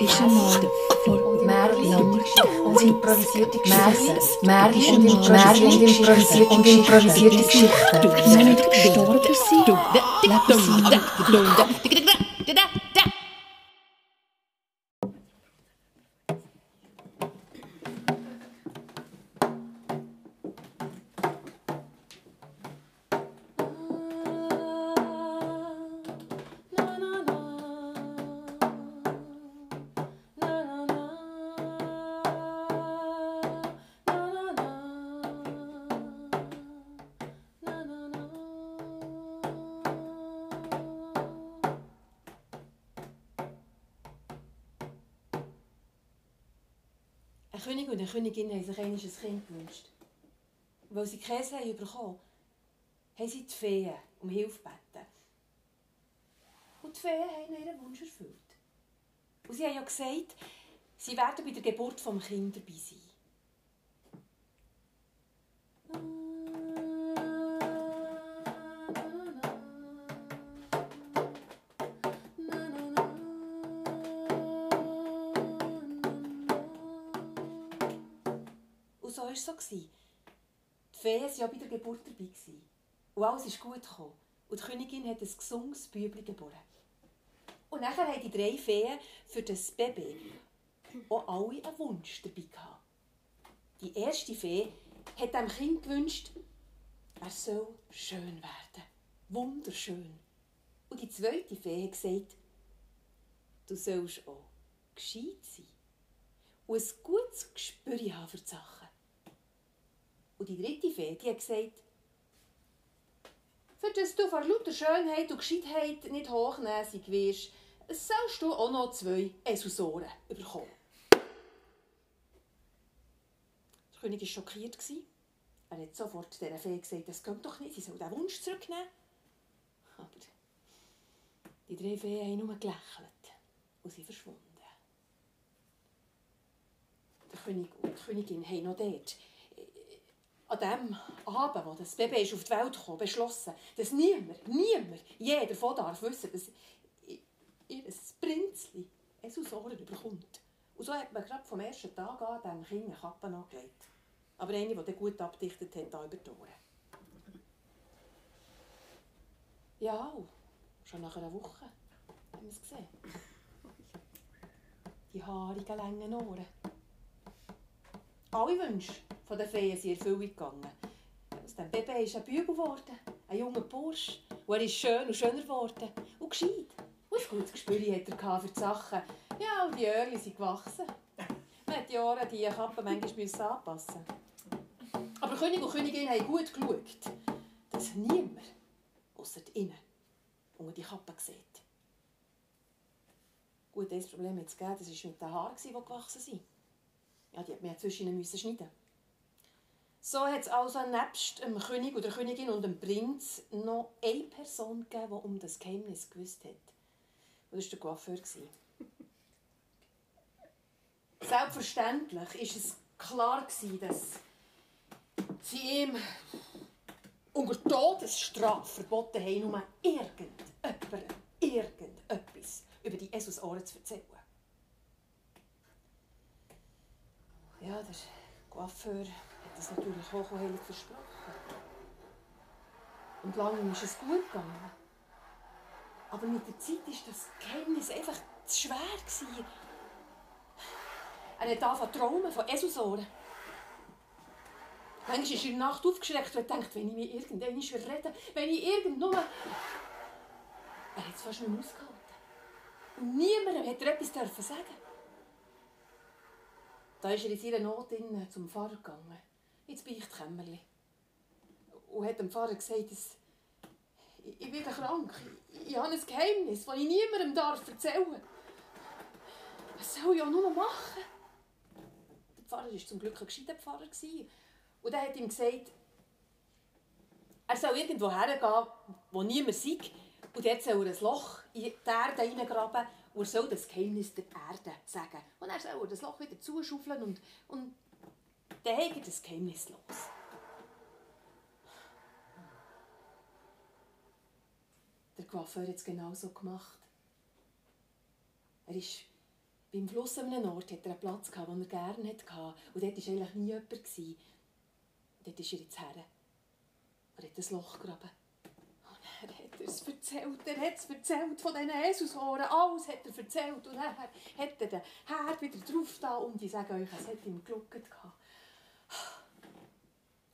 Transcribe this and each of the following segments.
ist einmal vor langer und improvisierte Geschichten. Märchen und improvisierte und improvisierte Geschichten. Die nicht gestorben sind, leben sie Ein König und eine Königin haben sich einmal ein Kind gewünscht. Weil sie Käse haben bekommen haben sie die Feen um Hilfe gebeten. Und die Feen haben ihren Wunsch erfüllt. Und sie haben ja gesagt, sie werden bei der Geburt des Kindes dabei sein. War. Die Feen waren ja bei der Geburt dabei. Und alles ist gut gekommen. Und die Königin hat ein gesundes Bübli geboren. Und nachher haben die drei Feen für das Baby auch alle einen Wunsch dabei gehabt. Die erste Fee hat dem Kind gewünscht, er soll schön werden. Wunderschön. Und die zweite Fee hat gesagt, du sollst auch gescheit sein. Und ein gutes Gespür haben für die Sachen. Und die dritte Fee, die hat gesagt, für das du vor lauter Schönheit und Gescheitheit nicht hochnäsig wirst, sollst du auch noch zwei Esusoren bekommen. Der König war schockiert. Er hat sofort dieser Fee gesagt, das geht doch nicht, sie soll den Wunsch zurücknehmen. Aber die drei Feen haben nur gelächelt und sind verschwunden. Der König und die Königin haben noch dort an dem Abend, wo das Baby auf die Welt kam, beschlossen, dass niemand, niemand, jeder davon darf wissen, dass ihr Prinzli es aus Ohren bekommt. Und so hat man gerade vom ersten Tag an dem Kind eine Kappe angelegt. Aber eine, die gut abdichtet hat, da über die Ohren. Ja, schon nach einer Woche haben wir es gesehen. Die haarigen, langen Ohren. Alle Wünsche von den Feen sind in Erfüllung gegangen. Aus dem Baby ist ein Bügel geworden, ein junger Bursch. Und er ist schön und schöner geworden. Und gescheit. Und ein gutes Gespür hat er für die Sachen. Ja, und die Öhrchen sind gewachsen. Man hat die Ohren die Kappe manchmal anpassen Aber König und Königin haben gut geschaut, dass niemand, außer innen, unter die Kappe sieht. Gut, das Problem hat es gegeben, das war mit den Haaren, die gewachsen sind. Ja, die hat man zwischen müssen So hat es also nebst dem König oder Königin und dem Prinz noch eine Person gegeben, die um das Geheimnis gewusst hat. Und das war der Coiffeur. Selbstverständlich war es klar, dass sie ihm unter Todesstrafe verboten haben, nur irgendjemand, irgendetwas über die Jesus-Ohren zu erzählen. Ja, der Coiffeur hat das natürlich hochheilig versprochen. Und lange ist es gut gegangen. Aber mit der Zeit war das Geheimnis einfach zu schwer. Gewesen. Er hat angefangen zu träumen von Esusoren. Manchmal ist er in der Nacht aufgeschreckt und denkt, wenn ich mir irgendwann rede, wenn ich irgend nur... Er hat es fast nicht mehr ausgehalten. Und niemandem hat er etwas sagen da ist er in seiner Not zum Pfarrer gegangen, ins Beichtkämmerli. Und hat dem Pfarrer gesagt, dass ich werde krank. Ich habe ein Geheimnis, das ich niemandem darf erzählen. Was soll ich auch nur noch machen? Der Pfarrer war zum Glück ein gescheiter Pfarrer. Und er hat ihm gesagt, er soll irgendwo hergehen, wo niemand sieht. Und dort soll er ein Loch in die Erde reingraben und er soll das Geheimnis der Erde sagen. Und er soll das Loch wieder zuschaufeln und, und dann geht das Geheimnis los. Der Coiffeur hat es genauso gemacht. Er ist Beim Fluss an einem Ort hatte er einen Platz, den er gerne hatte. Und dort war eigentlich nie jemand. Dort ist er jetzt her. Er hat ein Loch gegraben. Er es erzählt. Er hat es erzählt von diesen Esusohren. Alles hat er erzählt. Und dann hat er den Herd wieder drauf da und ich sage euch, es hat ihm geluckt.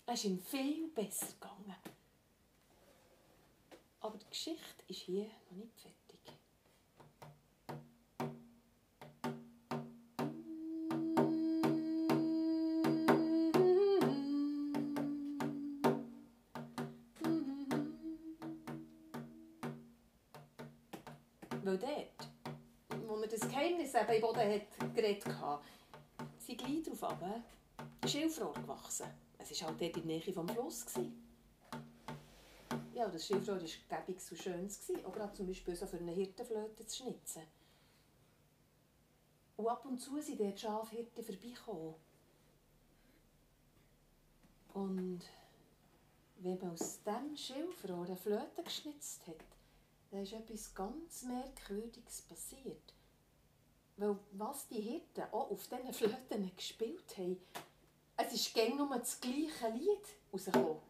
Es ist ihm viel besser gegangen. Aber die Geschichte ist hier noch nicht fertig. Geheimnis eben im Boden hat geredet hatte, sind gleich darauf ab, Schilfrohr gewachsen. Es war halt dort in der Nähe vom Fluss. Ja, das Schilfrohr war gäbig so schön, auch gerade zum Beispiel so für eine Hirtenflöte zu schnitzen. Und ab und zu sind dort Schafhirten vorbeigekommen. Und wenn man aus diesem Schilfrohr eine Flöte geschnitzt hat, da ist etwas ganz Merkwürdiges passiert. Weil was die Hirten auch auf diesen Flöten gespielt haben, es ist gäng nur das gleiche Lied rausgekommen.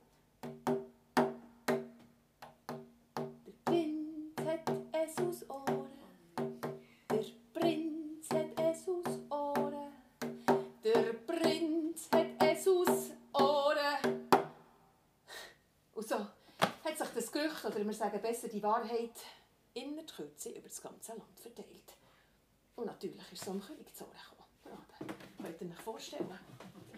Der Prinz hat es aus Ohren, der Prinz hat es aus Ohren, der Prinz hat es aus Ohren. Und so hat sich das Gerücht, oder wir sagen besser die Wahrheit, in der Kürze über das ganze Land verteilt. Und natürlich ist es am König zu gekommen. Könnt ihr euch vorstellen?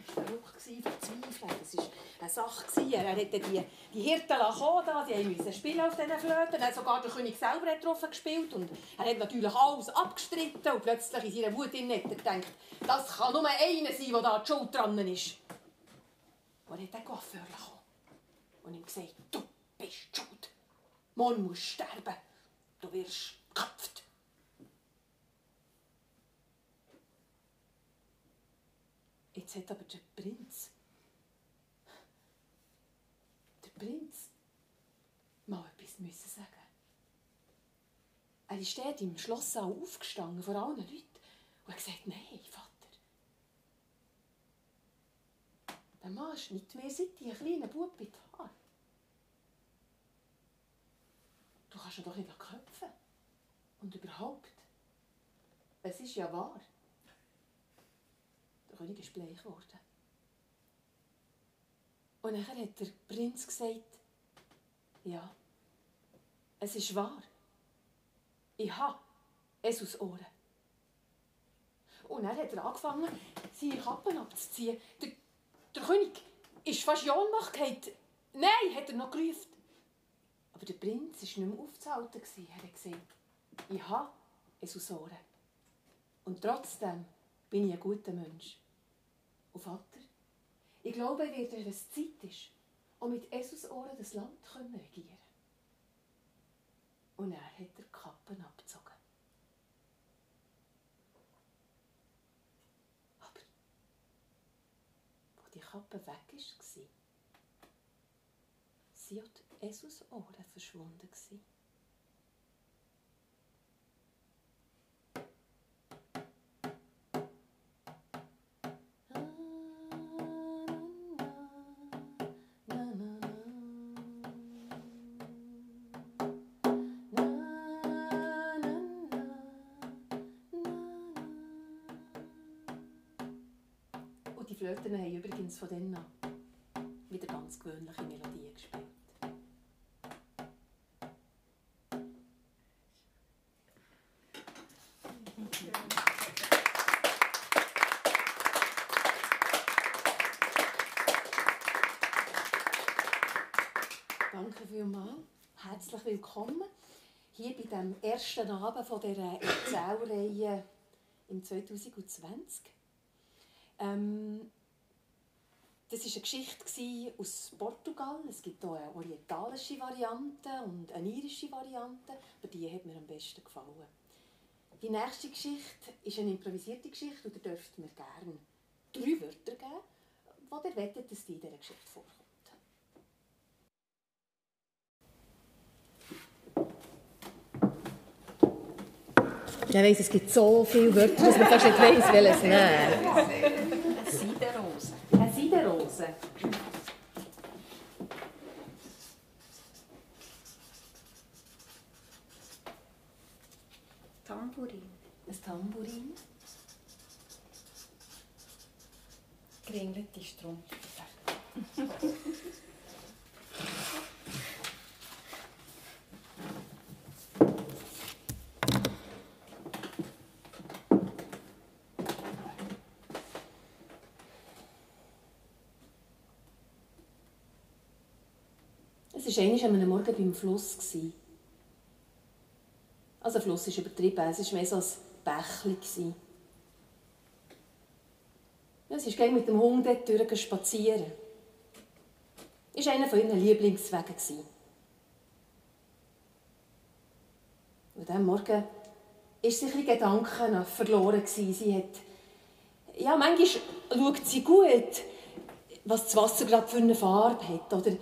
Das war verrückt, verzweifelt. Das war eine Sache. Er hatte die, die Hirten kommen, die mussten spielen auf diesen Flöten. Er hat sogar der König selber hat drauf gespielt. Und er hat natürlich alles abgestritten. Und plötzlich in seiner Wut hat er gedacht, das kann nur einer sein, der da die Schuld dran ist. Und er hat den Coiffeur gekommen und ihm gesagt, du bist schuld. Morgen musst sterben. Du wirst geköpft. Jetzt hat aber der Prinz, der Prinz, mal etwas müssen sagen. Er ist dort im Schlosssaal aufgestanden vor allen Leuten und hat gesagt, nein, Vater. Der Mann schneidet mir seit die kleinen Bub in die Haare. Du kannst ihn doch nicht köpfen. Und überhaupt, es ist ja wahr. Der König ist bleich geworden. Und dann hat der Prinz gesagt, ja, es ist wahr. Ich habe es aus Ohren. Und dann hat er angefangen, seine Kappen abzuziehen. Der, der König ist fast in Ohnmacht gefallen. Nein, hat er noch gerufen. Aber der Prinz war nicht mehr aufzuhalten. Er hat gesagt, ich habe es aus Ohren. Und trotzdem bin ich ein guter Mensch. Und Vater, ich glaube, wird er, es Zeit ist, um mit Jesus Ohren das Land zu regieren. Und er hat die Kappen abgezogen. Aber wo die Kappe weg war, sie hat Jesus Ohren verschwunden. Flöten haben übrigens von dann an wieder ganz gewöhnliche Melodien gespielt. Danke vielmals. Herzlich willkommen hier bei dem ersten Abend von dieser Erzählreihe im 2020. Ähm, war eine Geschichte aus Portugal. Es gibt auch eine orientalische Variante und eine irische Variante, aber die hat mir am besten gefallen. Die nächste Geschichte ist eine improvisierte Geschichte und ihr dürft mir gerne drei Wörter geben, die ihr wettet, dass die in dieser Geschichte vorkommt. Ich weiss, es gibt so viele Wörter, dass man fast nicht weiss, welches nehmen. Seidenrose. Eine Seidenrose. Tambourin. Ein Tambourin. Kringelte Strumpf. Es war einmal an einem Morgen beim Fluss. Also, Fluss ist übertrieben, es war mehr so ein Bächli. Ja, sie ging mit dem Hund dort durch spazieren. Das war einer von ihren Lieblingswegen. Und diesem Morgen war sie ein Gedanken verloren. Sie hat, ja, manchmal schaut sie gut, was das Wasser gerade für eine Farbe hat. Oder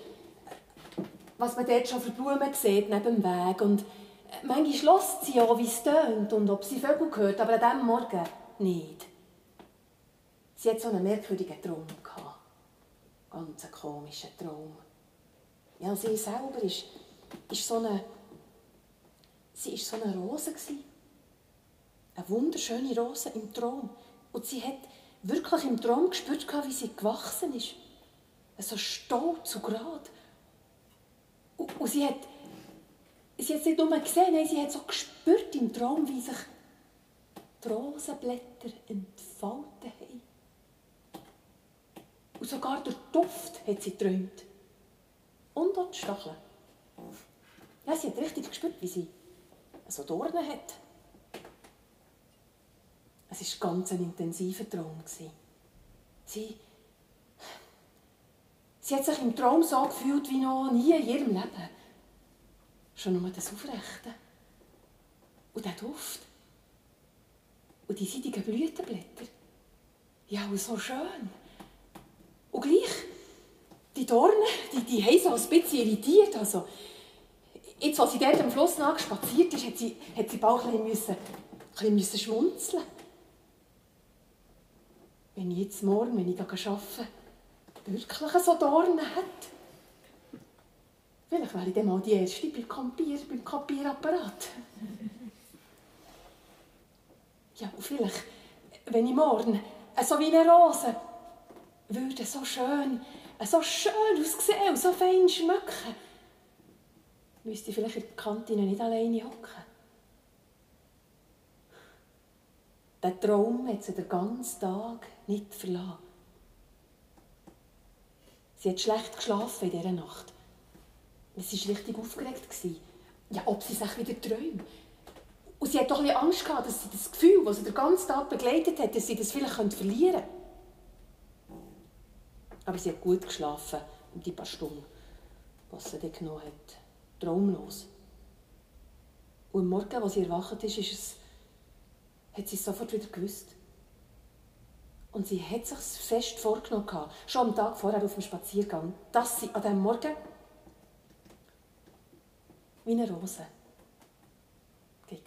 was man dort schon für Blumen sieht neben dem Weg. Und äh, manchmal hört sie ja, wie es tönt und ob sie Vögel hört, aber an diesem Morgen nicht. Sie hat so einen merkwürdigen Traum gehabt. Ganz einen komischen Traum. Ja, sie selber ist, ist so eine, sie ist so eine Rose gewesen. Eine wunderschöne Rose im Traum. Und sie hat wirklich im Traum gespürt, wie sie gewachsen ist. So stolz und gerade. Und sie hat, sie hat nicht nur gesehen, nein, sie hat so gespürt im Traum, wie sich die Rosenblätter entfalten haben. Und sogar der Duft hat sie geträumt. Und auch die Stacheln. Ja, sie hat richtig gespürt, wie sie so Dornen hat. Es war ganz ein intensiver Traum. Sie Sie hat sich im Traum so gefühlt wie noch nie in ihrem Leben. Schon nur das Aufrechte. Und der Duft. Und die seidigen Blütenblätter. Ja, und so schön. Und gleich, die Dornen, die, die haben so ein bisschen irritiert. Also, jetzt, als sie dort am Fluss spaziert ist, hat sie, hat sie bald ein bisschen, ein bisschen schmunzeln Wenn ich jetzt morgen, wenn ich arbeite, wirklich so Dornen hat. Vielleicht wäre ich dann mal die Erste beim, Kampier, beim Kapierapparat. Ja, und vielleicht, wenn ich morgen so wie eine Rose würde so schön, so schön aussehen und so fein schmecken, müsste ich vielleicht in der Kantine nicht alleine hocken. Der Traum hat sie den ganzen Tag nicht verlassen. Sie hat schlecht geschlafen in dieser Nacht. Sie war richtig aufgeregt. Ja, ob sie sich wieder träumt. Und sie hat doch ein Angst gehabt, dass sie das Gefühl, das sie den ganzen Tag begleitet hat, dass sie das vielleicht verlieren könnte. Aber sie hat gut geschlafen, um die paar Stunden, was sie dann genommen hat. Traumlos. Und am Morgen, als sie erwacht ist, ist es, hat sie es sofort wieder gewusst. Und sie hat sich fest vorgenommen, schon am Tag vorher auf dem Spaziergang, dass sie an diesem Morgen wie eine Rose arbeiten.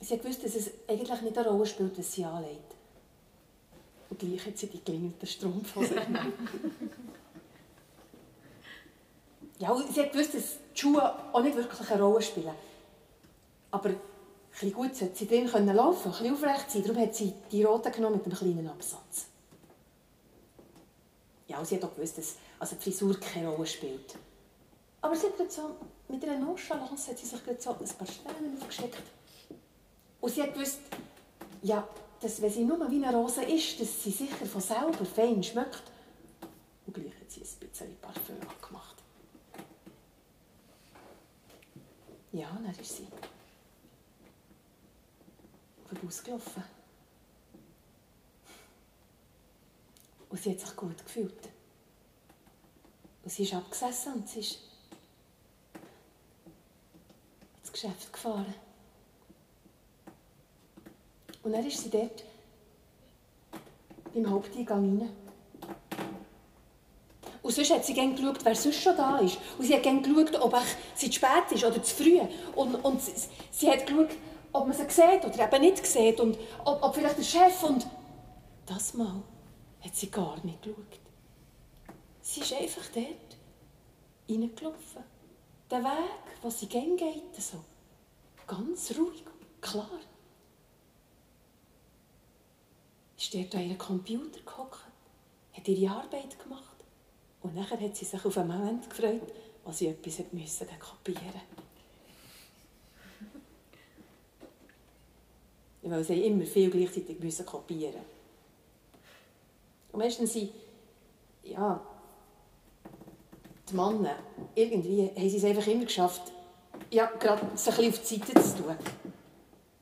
Sie hat gewusst, dass es eigentlich nicht eine Rolle spielt, was sie anlegt. Und gleich hat sie die klingelnden Strumpfhose. ja, und sie hat gewusst, dass die Schuhe auch nicht wirklich eine Rolle spielen. Aber bisschen gut sollte sie drin können laufen, ein bisschen aufrecht sein. Darum hat sie die roten genommen mit einem kleinen Absatz. Ja, sie hat auch gewusst, dass also die Frisur keine Rolle spielt. Aber sie hat so, mit einer Nonchalance hat sie sich so ein paar Sterne aufgeschickt. Und sie hat gewusst, ja, dass wenn sie nur wie eine Rose ist, dass sie sicher von selber fein schmeckt. Und gleich hat sie ein bisschen Parfüm gemacht. Ja, dann ist sie vorausgelaufen. Und sie hat sich gut gefühlt. Und sie ist abgesessen und sie ist ins Geschäft gefahren. Und dann ist sie dort beim Haupteingang rein. Und sonst hat sie gerne geschaut, wer sonst schon da ist. Und sie hat gerne geschaut, ob es zu spät ist oder zu früh. Und, und sie, sie hat geschaut, ob man sie sieht oder eben nicht sieht. Und ob, ob vielleicht der Chef. Und das Mal hat sie gar nicht geschaut. Sie ist einfach dort reingelaufen. Der Weg, den sie gerne geht, so ganz ruhig und klar. Ist dort an ihrem Computer gehockt, hat ihre Arbeit gemacht und nachher hat sie sich auf einen Moment gefreut, als sie etwas kopieren musste. Weil sie immer viel gleichzeitig müssen kopieren Und meistens sind, ja, die Männer, irgendwie haben sie es einfach immer geschafft, ja, gerade sich ein auf die Seite zu tun.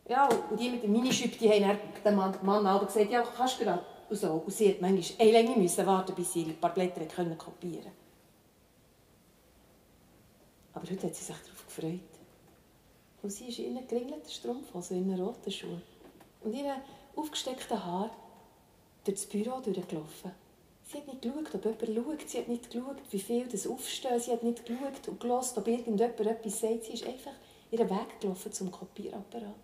Ja, und die mit dem Minischüpp, die haben dem Mann, aber gesagt, ja, kannst du gerade. Und, so. und sie hat manchmal eine Länge müssen warten, bis sie ein paar Blätter können kopieren konnte. Aber heute hat sie sich darauf gefreut. Und sie ist in einem geringelten Strumpf, also in einer roten Schuhe. Und ihre aufgesteckten Haar durch das Büro durchgelaufen. Sie hat nicht geschaut, ob jemand schaut. Sie hat nicht geschaut, wie viel das aufstehen. Sie hat nicht geschaut und gelost, ob irgendjemand etwas sagt. Sie ist einfach ihren Weg gelaufen zum Kopierapparat.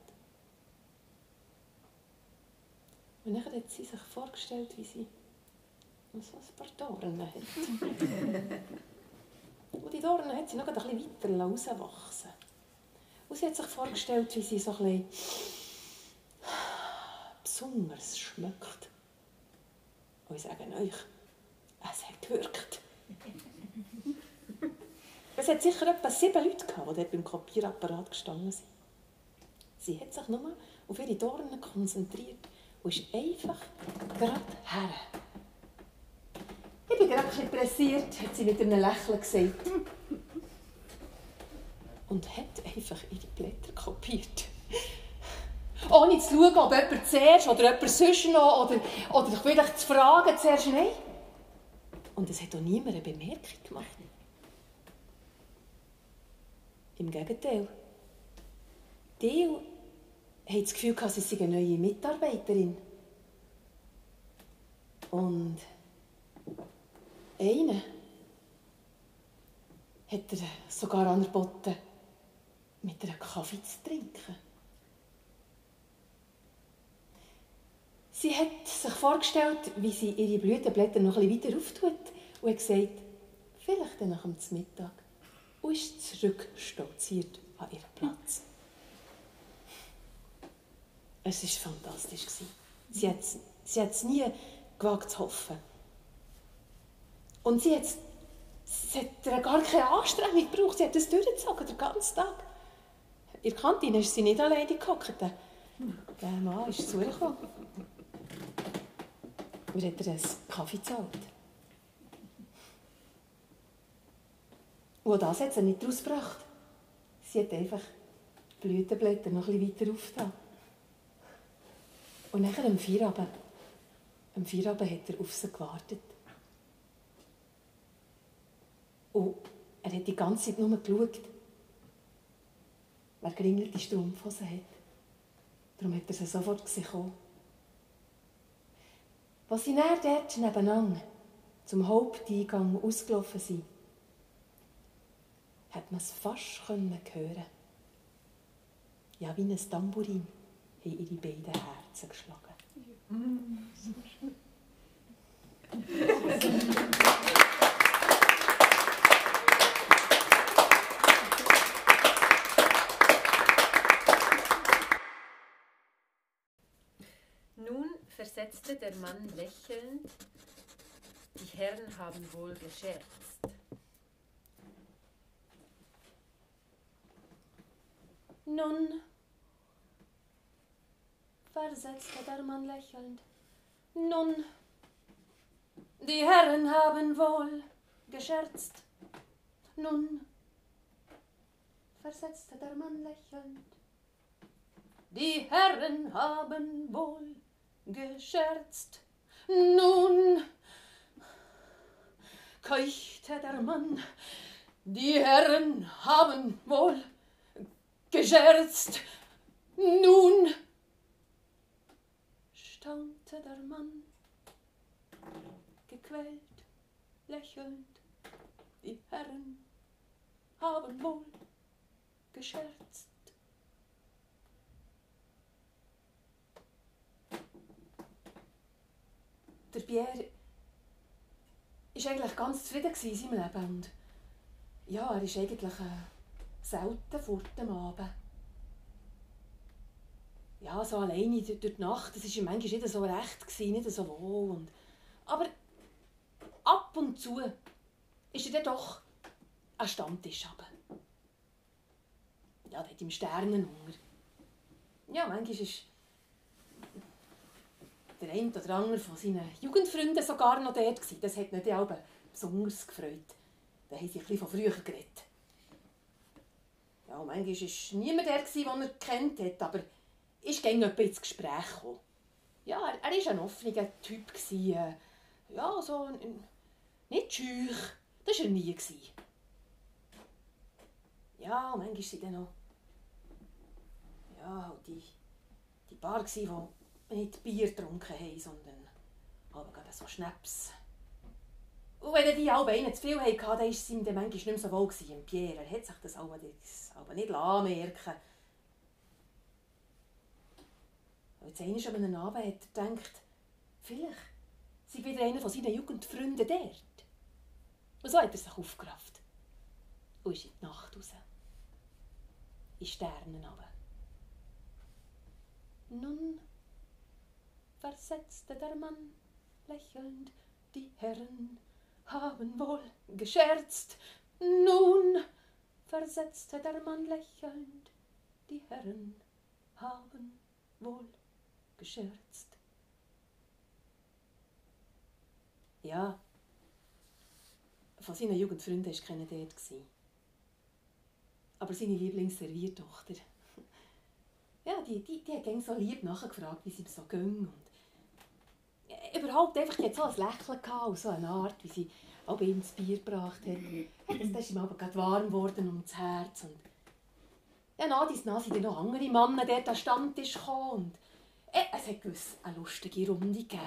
Und dann hat sie sich vorgestellt, wie sie so ein paar Dornen hat. und die Dornen hat sie noch ein bisschen weiter rauswachsen Und sie hat sich vorgestellt, wie sie so ein bisschen besonders schmeckt. Und ich sage euch, es hat gewirkt. Es hat sicher etwa sieben Leute gehabt, die dort beim Kopierapparat gestanden sind. Sie hat sich nur auf ihre Dornen konzentriert und ist einfach gerade her. Ich bin gerade ein pressiert, hat sie mit einem Lächeln gesagt. Und hat einfach ihre Blätter kopiert. Ohne zu schauen, ob jemand zuerst oder jemand sonst noch oder, oder vielleicht zu fragen zuerst. Nein. Und es hat auch niemand eine Bemerkung gemacht. Im Gegenteil. Die haben das Gefühl, sie sei eine neue Mitarbeiterin. Und einer hat er sogar angeboten, mit einer Kaffee zu trinken. Sie hat sich vorgestellt, wie sie ihre Blütenblätter noch ein bisschen weiter auftut und hat gesagt, vielleicht nach dem Mittag. Und ist zurückstolziert an ihren Platz. Es war fantastisch. Sie hat, sie hat es nie gewagt zu hoffen. Und sie hat, sie hat gar keine Anstrengung gebraucht. Sie hat es durchgezogen, den ganzen Tag. In der Kantine ist sie nicht alleine gehockt. Der Mann ist zu Und hat ihr einen Kaffee gezahlt. Und das hat sie nicht rausgebracht. Sie hat einfach die Blütenblätter noch bisschen weiter aufgetan. Und nachher am Feierabend, am Feierabend hat er auf sie gewartet. Und er hat die ganze Zeit nur geschaut, wer geringelte Strumpfhosen hat. Darum hat er sie sofort gesehen. Als sie dann dort nebenan zum Haupteingang ausgelaufen sind, hat man es fast hören Ja, wie ein Tambourin haben ihre beiden Herzen geschlagen. Nun versetzte der Mann lächelnd, die Herren haben wohl gescherzt. Nun, versetzte der Mann lächelnd. Nun, die Herren haben wohl gescherzt. Nun, versetzte der Mann lächelnd. Die Herren haben wohl gescherzt. Nun, keuchte der Mann, die Herren haben wohl gescherzt. Nun, staunte der Mann, gequält, lächelnd. die Herren haben wohl gescherzt. Der Pierre war eigentlich ganz zufrieden in seinem Leben. Und ja, er ist eigentlich äh, selten vor dem Abend. Ja, so alleine durch die Nacht, das war ihm manchmal nicht so recht, gewesen, nicht so wohl. Und, aber ab und zu ist er dann doch an Stammtisch runter. Ja, der hat im Sternenhunger. Ja, manchmal ist der eine oder andere von seinen Jugendfreunden sogar noch dort gewesen. Das hat ihn auch besonders gefreut. Da haben sie ein bisschen von früher geredet. Ja, manchmal war niemand der, den er kennt hat, aber ist gerne ins Gespräch gekommen. Ja, er, war ein offener Typ. Gewesen. Ja, so nicht schüch. Das war er nie. Ja, manchmal sind dann noch ja, die, die Bar, die nicht Bier getrunken haben, sondern aber gerade so Schnaps. Und wenn die alle einen zu viel hatten, dann war es ihm manchmal nicht mehr so wohl im Pierre. Er hat sich das aber nicht anmerken Und jetzt einmal an einem Abend hat er gedacht, vielleicht sei wieder einer von seinen Jugendfreunden dort. Und so hat er sich aufgerafft und ist in die Nacht raus. In Sternen runter. Nun versetzte der Mann lächelnd, die Herren haben wohl gescherzt. Nun versetzte der Mann lächelnd, die Herren haben wohl gescherzt. Ja, von seinen Jugendfreunden war keiner dort. Aber seine Lieblingsserviertochter, ja, die, die, die hat so lieb nachgefragt, wie sie ihm so ging. Überhaupt einfach, so ein Lächeln gehabt so eine Art, wie sie auch ihm das Bier gebracht hat. Das, das ist ihm aber gerade warm geworden ums Herz. Und ja, nach nach sind noch andere Männer dort am Stammtisch gekommen. Und äh, es hat gewiss eine lustige Runde gegeben.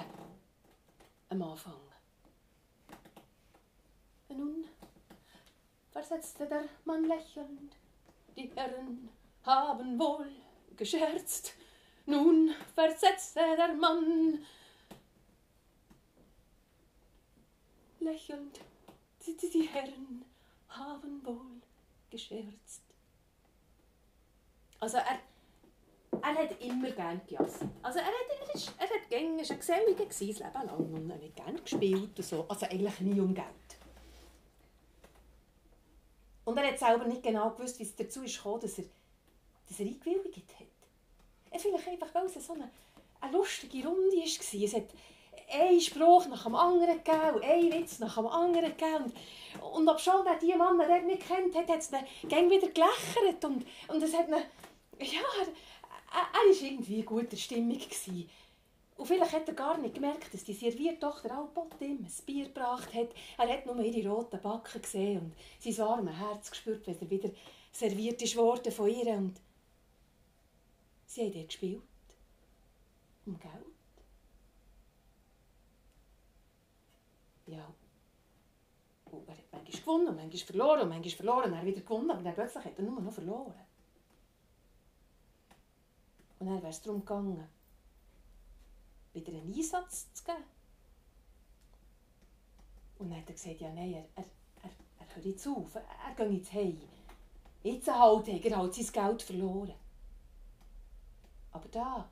Am Anfang. Nun versetzte der Mann lächelnd, die Herren haben wohl gescherzt. Nun versetzte der Mann lächelnd, die, die, Herren haben wohl gescherzt. Also er, er hat immer gern gejasst. Also er hat, er ist, er hat er war ein Geselliger sein Leben lang und er hat gern gespielt und so. Also eigentlich nie um Geld. Und er hat selber nicht genau gewusst, wie es dazu ist gekommen, dass er, dass er eingewilligt hat. Er vielleicht einfach, weil es so eine, eine lustige Runde war. Es hat einen Spruch nach dem anderen gegeben und einen Witz nach dem anderen gegeben. Und, und obwohl er diese Mann der nicht kennt, hat, es ihn wieder gelächert. Und, und es hat ihn, ja, er, war irgendwie in guter Stimmung. Gewesen. Und vielleicht hat er gar nicht gemerkt, dass die Serviertochter Albot ihm ein Bier gebracht hat. Er hat nur ihre roten Backen gesehen und sein warmes Herz gespürt, wenn er wieder serviert ist worden von ihr. Und sie haben dort gespielt. Um Geld. Ja. Und er hat manchmal gewonnen und manchmal verloren und manchmal verloren. Er hat wieder gewonnen, aber dann plötzlich hat er nur noch verloren. Und dann wäre es darum gegangen, wieder einen Einsatz zu geben. Und dann hat er gesagt, ja nein, er, er, er, er hört jetzt auf, er, er geht jetzt heim. Jetzt halt, hat er halt sein Geld verloren. Aber da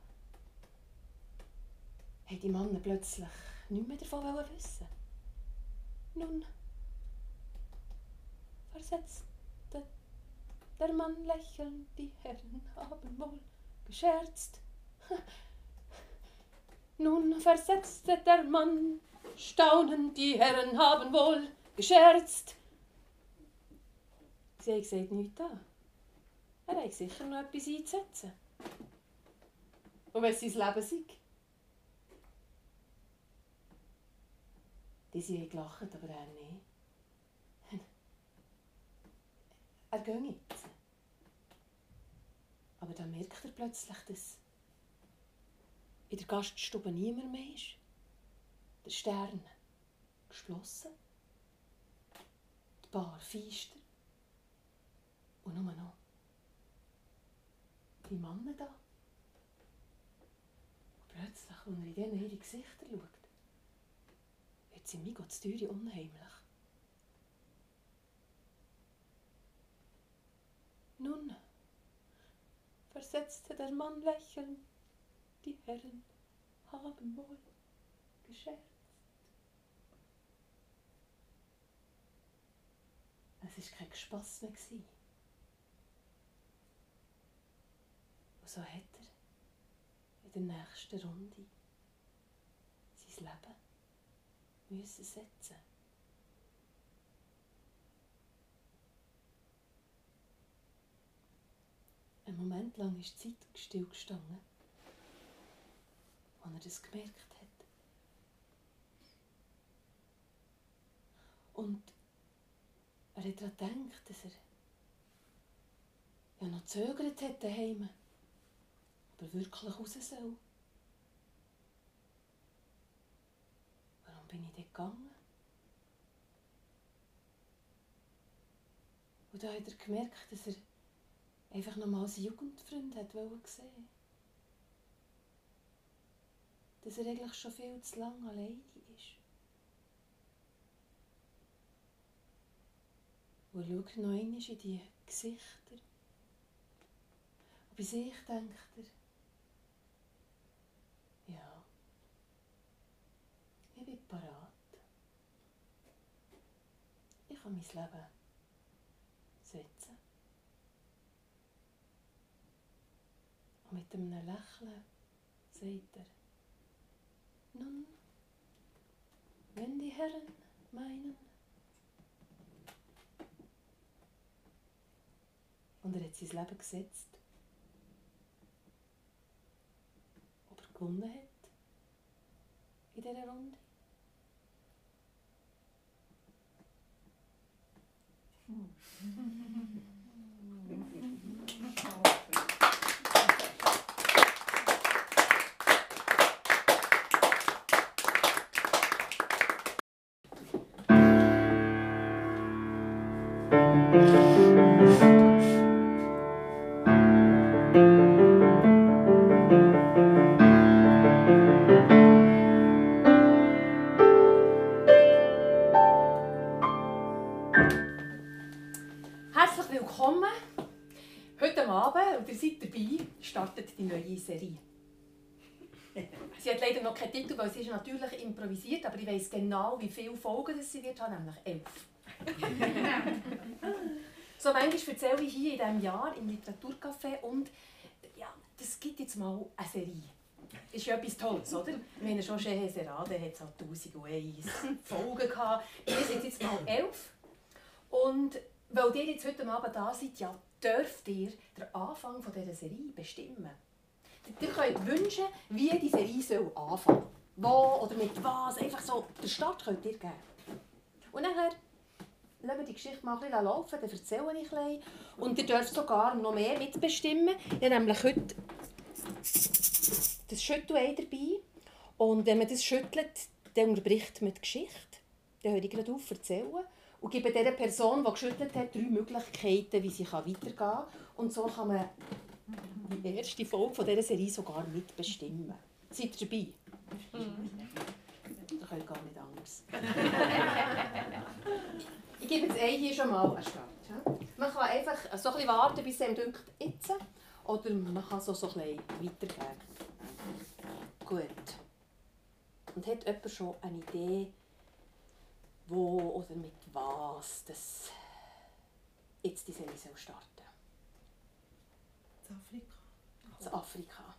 hat die Männer plötzlich nichts mehr davon wissen Nun versetzte der Mann lächelnd, die Herren haben wohl gescherzt. Nun versetzte der Mann, staunend, die Herren haben wohl gescherzt. Sie gesagt, nichts da. Er hat sicher noch etwas einzusetzen. Und wenn es sein Leben sei. Die sie gelacht, aber er nicht. er geht jetzt. Aber dann merkt er plötzlich, dass in der Gaststube niemand mehr ist. Der Stern geschlossen. furchtbar feister. Und nur noch die Männer da. Und plötzlich, als er in denen ihre Gesichter schaut, wird sie mir Gott Türe unheimlich. Nun, versetzte der Mann lächelnd, die Herren haben wohl gescherzt. Es war kein Spass mehr. Und so hat er in der nächsten Runde sein Leben müssen setzen. Ein Moment lang ist die Zeit stillgestanden, als er das gemerkt hat. Und er hat daran gedacht, dass er ja noch zögert hat daheim, aber wirklich raus soll. Bin ich dort gegangen? Und da hat er gemerkt, dass er einfach nochmal seinen Jugendfreund hat sehen Dass er eigentlich schon viel zu lange alleine ist. Und schaut noch einmal in die Gesichter. Und bei sich denkt er, ja, ich bin parat. Ich kann mein Leben setzen. Und mit einem Lächeln sagt er, nun, wenn die Herren meinen, Und er hat sein Leben gesetzt. Ob er gewonnen hat in dieser Runde. Mm-hmm. Seid dabei, startet die neue Serie. Sie hat leider noch keinen Titel, weil sie ist natürlich improvisiert, aber ich weiß genau, wie viele Folgen das sie wird haben, nämlich elf. so manchmal erzähle ich hier in diesem Jahr im Literaturcafé und ja, das gibt jetzt mal eine Serie. Das ist ja etwas Tolles, oder? Wir haben schon Schehe Serade, hat es halt 1001 Folgen gehabt. Wir sind jetzt mal elf. Und weil ihr jetzt heute Abend da seid, ja, dürft ihr den Anfang dieser Serie bestimmen. Ihr könnt wünschen, wie die Serie soll anfangen Wo oder mit was. Einfach so, den Start könnt ihr geben. Und nachher lassen wir die Geschichte mal ein bisschen laufen, dann erzähle ich ein bisschen. Und ihr dürft sogar noch mehr mitbestimmen. Ich habe nämlich heute das Schüttelei dabei. Und wenn man das schüttelt, dann unterbricht man die Geschichte. Dann höre ich gerade auf erzählen und gebe der Person, die geschüttelt hat, drei Möglichkeiten, wie sie weitergehen kann. Und so kann man die erste Folge von dieser Serie sogar mitbestimmen. Seid ihr dabei? Das könnt gar nicht anders. ich gebe jetzt ein hier schon mal einen Start. Man kann einfach so ein bisschen warten, bis es denkt, jetzt. Oder man kann so, so ein bisschen weitergeben. Gut. Und hat jemand schon eine Idee, wo oder mit was das jetzt die Serie soll starten In Afrika. In Afrika.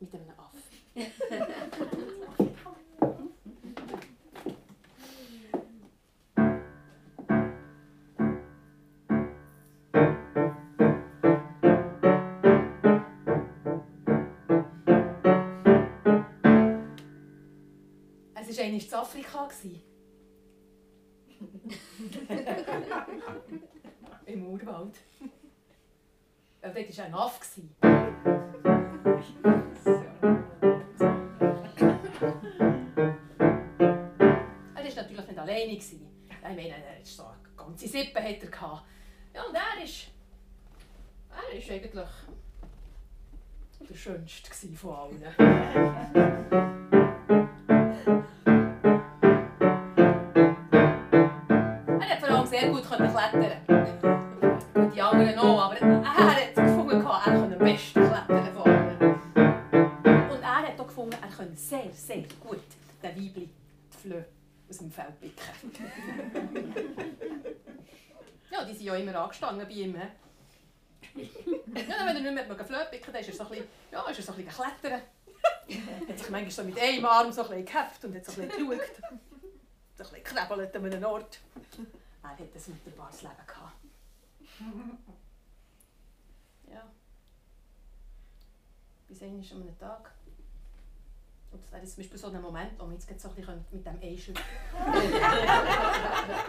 Mit einem Aff. Mit einem Aff. Es war eigentlich in Afrika. Im Urwald. Ja, dort war ein Aff. Er war natürlich nicht alleine. Ich meine, er war so ein Sippe hat er gehabt. Ja, und er ist... Er ist eigentlich der schönste von allen. Ihm. Ja, wenn er nicht mehr Flöhe picken dann ist er so ein bisschen, ja, ist er so ein klettern. hat sich manchmal so mit einem Arm so ein bisschen und hat so ein geschaut. So ein bisschen an einem Ort. Er hat ein wunderbares Leben gehabt. Ja. Bis einmal an einem Tag. Und das wäre zum Beispiel so ein Moment, wo wir jetzt so ein bisschen mit dem einschütteln können.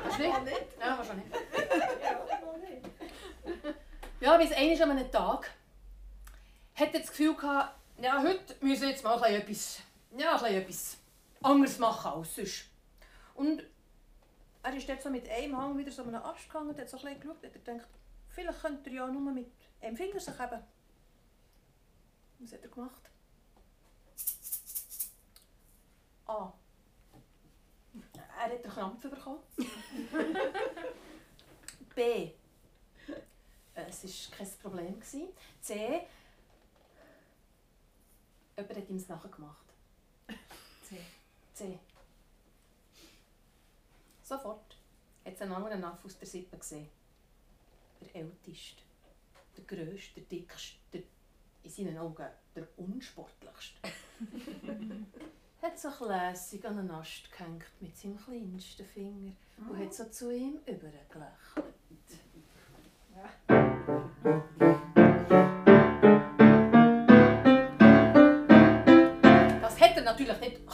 Hast du nicht? Ja, wahrscheinlich nicht. Ja, bis einmal an einem Tag hat er das Gefühl gehabt, ja, heute müssen wir jetzt mal etwas, ja, etwas anderes machen als sonst. Und er ist dort so mit einem Hang wieder so an einen Ast gegangen und hat so ein bisschen geschaut und er denkt, vielleicht könnte er ja nur mit einem Finger sich eben. Was hat er gemacht? A. Er hat einen Krampf bekommen. B. Es war kein Problem. C. Jemand hat ihm es nachgemacht. C. C. Sofort hat es einen anderen Affe aus der Sippe gesehen. Der älteste, der grösste, der dickste, der, in seinen Augen der unsportlichste. hat sich lässig an einen Ast gehängt mit seinem kleinsten Finger und hat so zu ihm übergelächelt. Das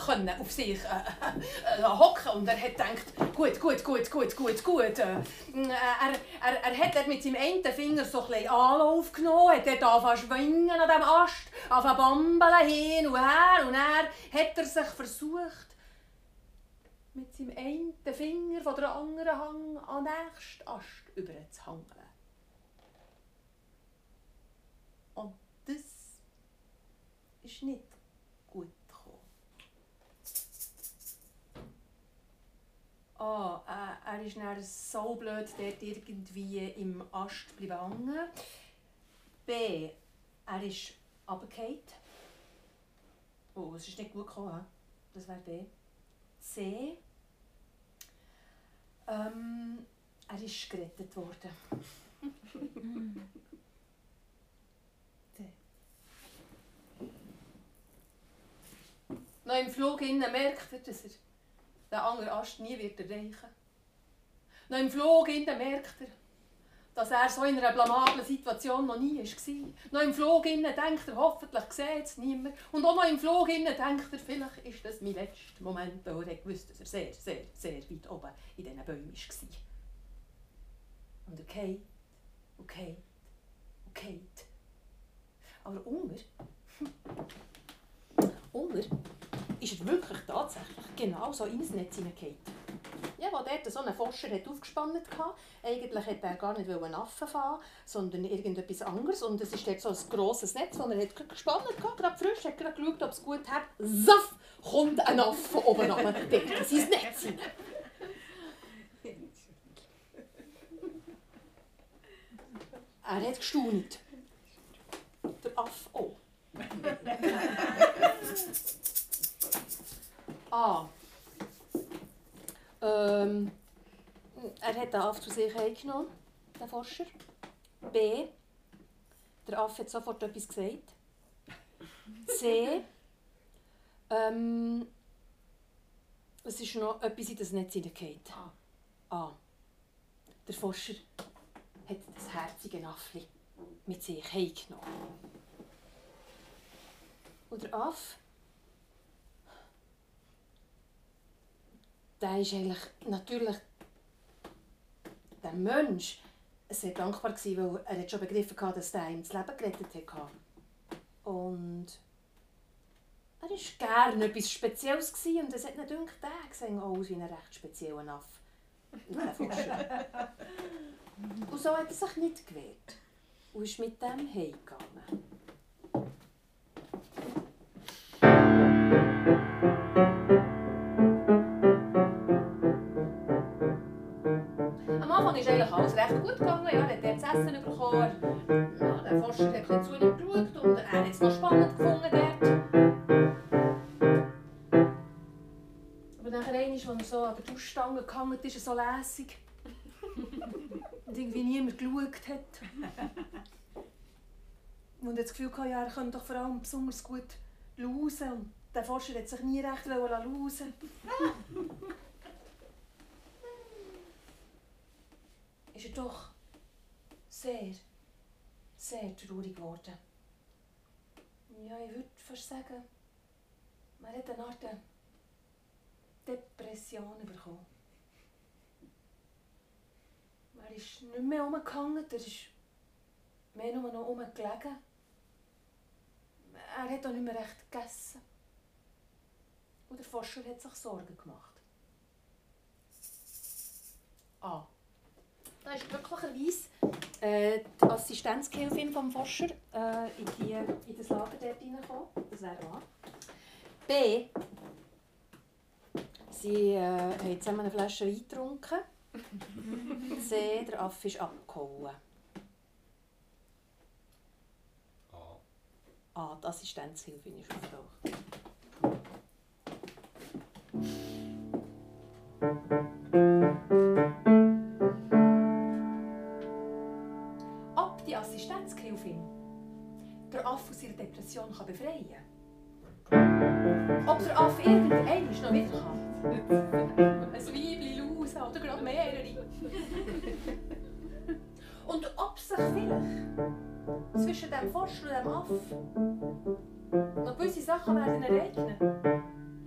können auf sich äh, äh, hocken und er hat gedacht, gut, gut, gut, gut, gut, gut. Äh, er, er, er hat mit seinem einen Finger so ein Anlauf genommen, hat dort angefangen schwingen an dem Ast, angefangen bambeln hin und her und er hat er sich versucht, mit seinem einen Finger von der anderen Hang an den nächsten Ast überzuhängen. Und das ist nicht A. Äh, er ist dann so blöd dort irgendwie im Ast geblieben B. Er ist runtergefallen. Oh, es ist nicht gut gekommen. Das wäre B. C. Ähm, er ist gerettet worden. Noch im Flug merkt er, dass er den anderen Ast nie wird erreichen wird. Noch im Flug merkt er, dass er so in einer blamablen Situation noch nie war. Noch im Flug denkt er, hoffentlich sieht es niemand. Und auch noch im Flug denkt er, vielleicht ist das mein letzter Moment, wo er wusste, dass er sehr, sehr, sehr weit oben in diesen Bäumen war. Und er geht und geht und geht. Aber Unger, Unger ist er wirklich tatsächlich genau so ins Netz hineingehauen. Ja, wo dort so ein Forscher hat aufgespannt hatte, eigentlich wollte er gar nicht einen Affen fahren, sondern irgendetwas anderes. Und es ist dort so ein grosses Netz, das er hat gespannt hatte, gerade frisch, hat gerade geschaut, ob es gut hat. Saff, kommt ein Affe oben runter, dort in sein Netz hinein. Er hat gestaunt. Der Affe auch. A. Ähm, er hat den Affe zu sich eingenommen, der Forscher. B. Der Affe hat sofort etwas gesagt. C. Ähm, es ist noch etwas in das Netz hineingehauen. A. A. Der Forscher hat das herzige Affli mit sich heimgenommen. Und der Affe der ist eigentlich natürlich der Mensch sehr dankbar gewesen, weil er schon begriffen hatte, dass der ihm das Leben gerettet hat. Und er war gerne etwas Spezielles gewesen, und es hat nicht gedacht, der sah aus wie ein recht spezieller Affe. Und so hat er sich nicht gewehrt und ist mit dem heimgegangen. Am ist eigentlich alles recht gut gegangen. Ja, er hat das Essen bekommen. Ja, der Forscher hat ein zu ihm geschaut und er hat es noch spannend gefunden dort. Aber nachher einmal, als er so an der Duschstange gehangen ist, er so lässig. und irgendwie niemand geschaut hat. Und er das Gefühl hatte, ja, er könnte doch vor allem besonders gut lausen. Und der Forscher hat sich nie recht lausen ist er doch sehr, sehr traurig geworden. Ja, ich würde fast sagen, man hat eine Art Depression bekommen. Er ist nicht mehr rumgehangen, er ist mehr nur noch rumgelegen. Er hat auch nicht mehr recht gegessen. Und der Forscher hat sich Sorgen gemacht. Ah. Da ist glücklicherweise äh, die Assistenzgehilfin vom Forscher äh, in, die, in das Lager dort reingekommen. Das wäre A. B. Sie äh, haben zusammen eine Flasche Wein getrunken. C. Der Affe ist abgehauen. A. Die Assistenzhilfin ist aufgetaucht. Depression kann befreien kann. Ob der Affe irgendein noch wieder kann. Ein Weibli lausen oder gerade mehrere. Und ob sich vielleicht zwischen dem Forscher und dem Affen noch gewisse Sachen werden ereignen.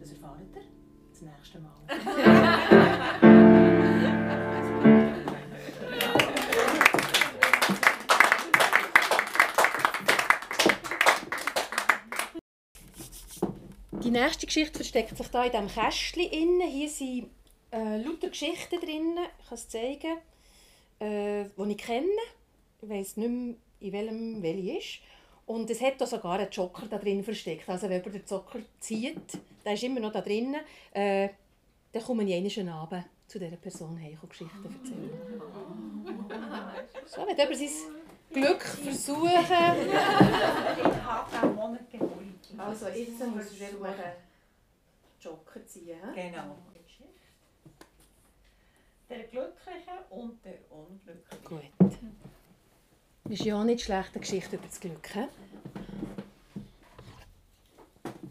Das erfahrt ihr das nächste Mal. nächste Geschichte versteckt sich hier in diesem Kästchen. Innen. Hier sind äh, lauter Geschichten drin. Ich kann es zeigen. Äh, die ich kenne. Ich weiß nicht mehr, in welchem welche ist. Und es hat da sogar einen Joker da drin versteckt. Also wenn jemand den Joker zieht, der ist immer noch da drin, äh, dann komme ich einmal Abend zu dieser Person heim und Geschichten erzählen. So, wenn jemand sein Glück versuchen... Ich habe einen Monat geholt. Also jetzt muss ich versuchen, Joker ziehen. Genau. Der Glückliche und der Unglückliche. Gut. Das ist ja auch nicht schlecht, eine Geschichte über das Glück. He?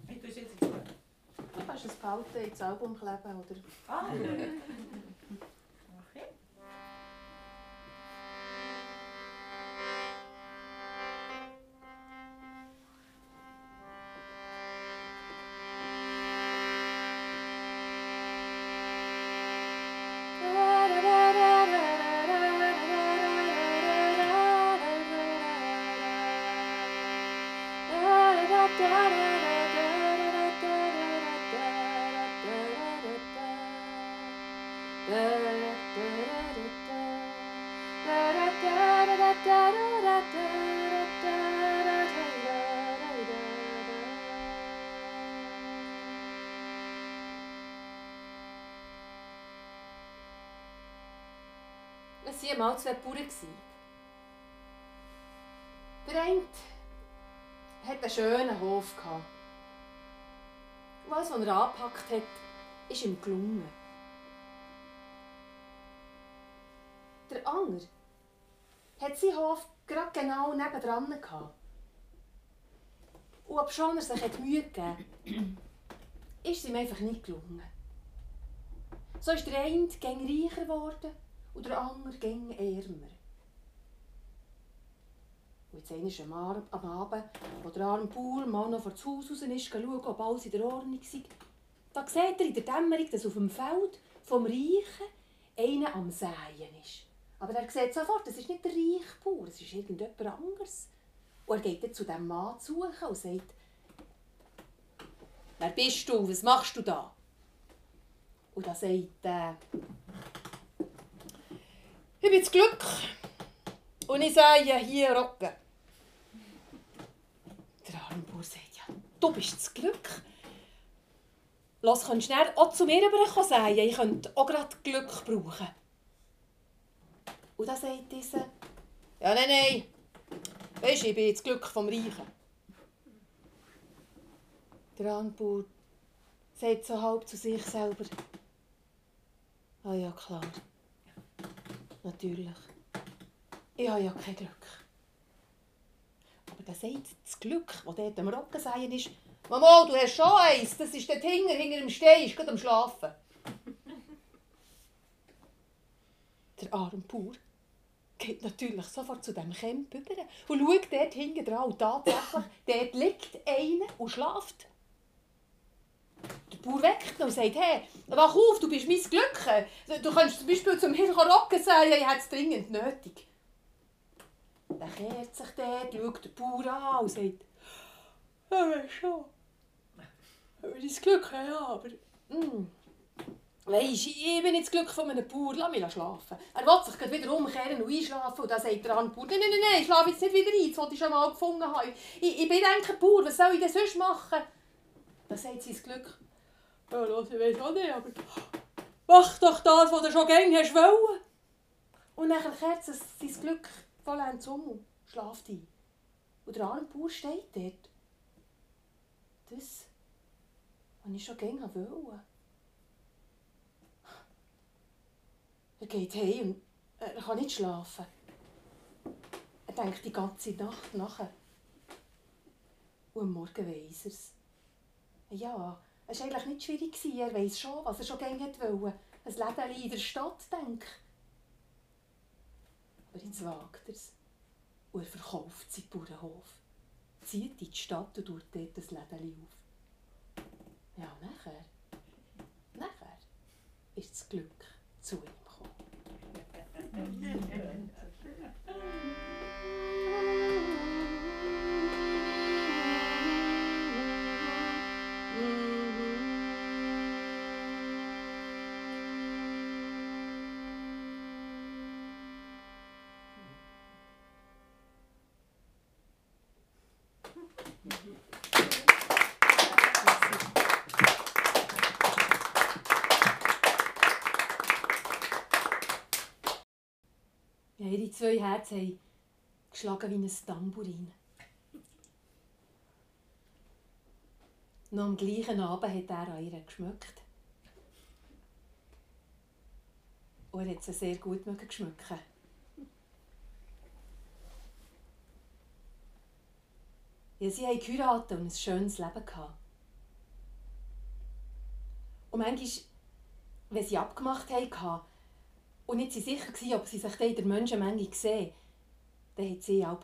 Ich tue es jetzt. Du kannst es behalten, ins Album kleben oder... Ah. Okay. Es waren mal zwei Bauern. Der eine hatte einen schönen Hof. Und alles, was er angepackt hat, ist ihm gelungen. Der andere hat seinen Hof gerade genau nebendran. gehabt. Und obschon er sich hat Mühe gegeben ist es ihm einfach nicht gelungen. So ist der eine gäng reicher geworden und der andere gäng ärmer. Und jetzt einmal am Ar- am Abend, wo der arme Bauer mal noch vor das Haus raus ist, schauen, ob alles in der Ordnung sei, da sieht er in der Dämmerung, dass auf dem Feld vom Reichen einer am Säen ist. Aber er sieht sofort, das ist nicht der reiche Bauer, es ist irgendjemand anderes. Und er geht dann zu diesem Mann suchen und sagt, «Wer bist du? Was machst du da?» Und da sagt er, Ich bin das Glück. Und ich sage hier Rocken. Der Armbauer sagt, ja, du bist das Glück. Lass, kannst du auch zu mir rüberkommen sagen, ich könnte auch gerade Glück brauchen. Und dann sagt dieser, ja, nein, nein, weisst du, ich bin das Glück vom Reichen. Der Armbauer sagt so halb zu sich selber, ah ja, klar, natürlich. Ich habe ja kein Glück. Aber dann sagt das Glück, das dort am Rocken sein ist, Mama, du hast schon eins, das ist der hinter, hinter dem Stein, ist gerade am Schlafen. der arme Bauer geht natürlich sofort zu dem Camp über und schaut dort hinten dran und tatsächlich, dort liegt einer und schlaft. Der Bauer weckt und sagt, hey, wach auf, du bist mein Glück. Du kannst zum Beispiel zum Himmel rocken sagen, ich hätte es dringend nötig. Dann kehrt sich dort, schaut den Bauer an und sagt, ja, schon. Aber das Glück, ja, aber... Mm. Weisst, ich bin das Glück von einem Bauer, lass mich schlafen. Er will sich wieder umkehren und einschlafen und dann sagt der andere Bauer, nein, nein, nein, ich schlafe jetzt nicht wieder ein, das wollte ich schon mal gefunden haben. Ich, ich bin ein Bauer, was soll ich denn sonst machen? Dann sagt sein Glück, ja, los, ich weiß auch nicht, aber mach doch das, was du schon gern hast wollen. Und dann kehrt es sein Glück vollends um und schlaft ein. Und der arme Bauer steht dort. Das, was ich schon gern wollte. Er geht heim und er kann nicht schlafen. Er denkt die ganze Nacht nachher. Und am Morgen weiss er es. Ja, es war eigentlich nicht schwierig. Er weiss schon, was er schon gerne wollte. Ein Läden in der Stadt, denke Aber jetzt wagt er es. Und er verkauft seinen Bauernhof. Zieht in die Stadt und tut dort das Läden auf. Ja, nachher, nachher ist das Glück zu ihm. zwei Herzen haben geschlagen wie ein Tambourin. Noch am gleichen Abend hat er an ihr geschmückt. Und er hat sie sehr gut geschmücken. Ja, sie haben geheiratet und ein schönes Leben gehabt. Und manchmal, wenn sie abgemacht haben, und nicht sicher war, ob sie sich in der Menschenmenge sehen, dann hat sie auch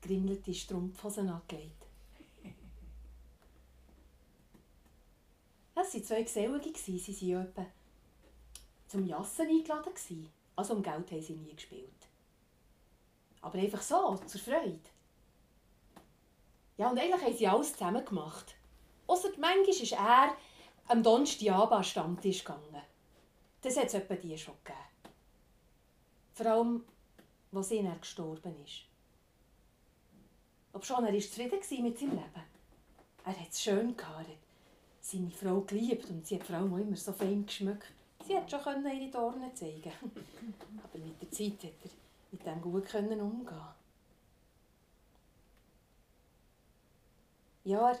geringelte Strumpfhosen angelegt. Es waren zwei Gesellen, sie waren etwa zum Jassen eingeladen. Also um Geld haben sie nie gespielt. Aber einfach so, zur Freude. Ja, und eigentlich haben sie alles zusammen gemacht. Ausser manchmal ist er am Donnerstagabend an den Stammtisch gegangen. Das hat es etwa die schon gegeben. Vor allem, als er gestorben ist. Ob schon er zufrieden war mit seinem Leben. Er hat es schön gehabt. Seine Frau geliebt und sie hat vor allem immer so fein geschmückt. Sie hat schon ihre Dornen zeigen Aber mit der Zeit hat er mit dem gut umgehen Ja, er,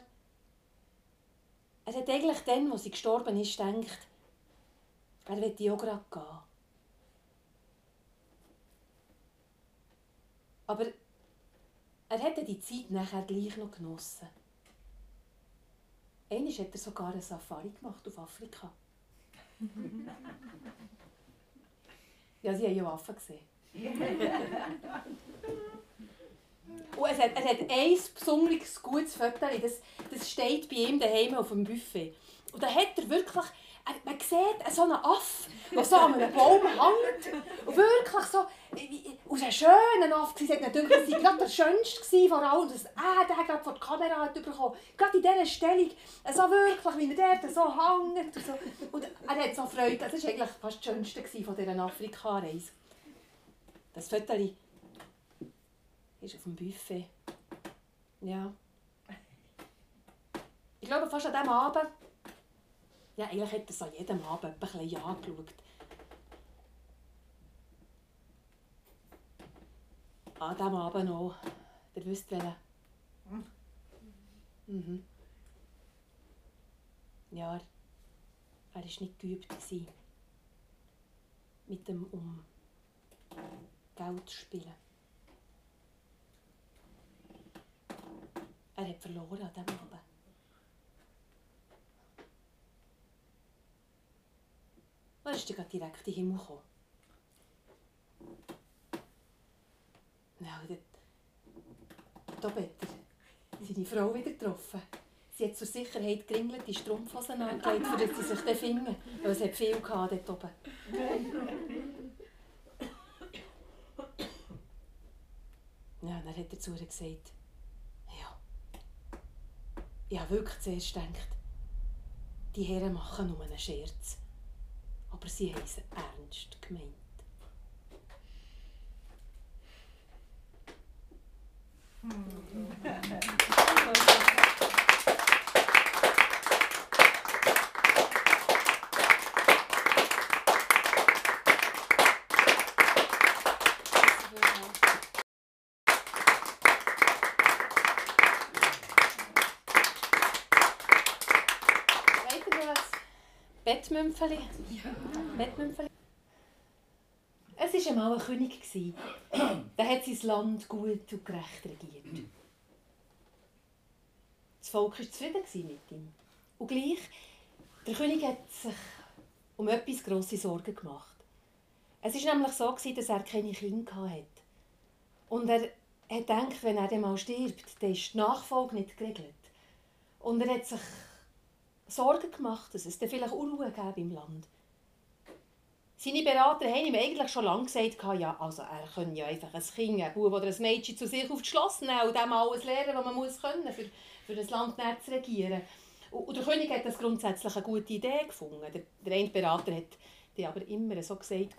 er hat eigentlich dann, als sie gestorben ist, gedacht, er wird auch gerade gehen. Aber er hätte die Zeit nachher gleich noch genossen. Einmal hat er sogar eine Safari gemacht auf Afrika. ja, sie haben ja Waffen gesehen. Und es hat, er hat ein besonderes gutes Foto, das, das steht bei ihm daheim auf dem Buffet. Und da hat er wirklich man sieht so einen Aff, der so an einem Baum hängt. Und wirklich so, aus einem schönen Aff. Sie hat natürlich, das war gerade der schönste vor allem, dass er den gerade vor die Kamera hat bekommen. Gerade in dieser Stellung, so wirklich, wie er dort so hängt. Und, so. und er hat so Freude. Das war eigentlich fast das Schönste von dieser Afrika-Reise. Das Foto ist auf dem Buffet. Ja. Ich glaube, fast an diesem Abend, ja, eigentlich hat es an jedem Abend ein bisschen angeschaut. An diesem Abend noch. Ihr wisst welchen. Mhm. Ja, er, war nicht geübt. Mit dem um Geld zu spielen. Er hat verloren an diesem Abend. Er ist dann direkt in den Himmel gekommen. Ja, da hat er seine Frau wieder getroffen. Sie hat zur Sicherheit geringelt die Strumpfhosen angelegt, für dass sie sich dann finden. Weil es hat viel gehabt dort oben. Ja, dann hat er zu ihr gesagt, ja, ich habe wirklich zuerst gedacht, die Herren machen nur einen Scherz. Aber sie haben es ernst gemeint. Weiter noch ein Bettmümpfeli. Bettmümpfeli. Es war einmal ein König. Der hat sein Land gut und gerecht regiert. Das Volk war zufrieden mit ihm. Und gleich, der König hat sich um etwas grosse Sorgen gemacht. Es war nämlich so, dass er keine Kinder hatte. Und er hat gedacht, wenn er dann mal stirbt, dann ist die Nachfolge nicht geregelt. Und er hat sich Sorgen gemacht, dass es dann vielleicht Unruhe gäbe im Land. Seine Berater haben ihm eigentlich schon lange gesagt, ja, also er könne ja einfach ein Kind, ein Bub oder ein Mädchen zu sich auf das Schloss nehmen und dem alles lernen, was man muss können, für, für das Land zu regieren. Und, der König hat das grundsätzlich eine gute Idee gefunden. Der, der eine Berater hat die aber immer so gesagt,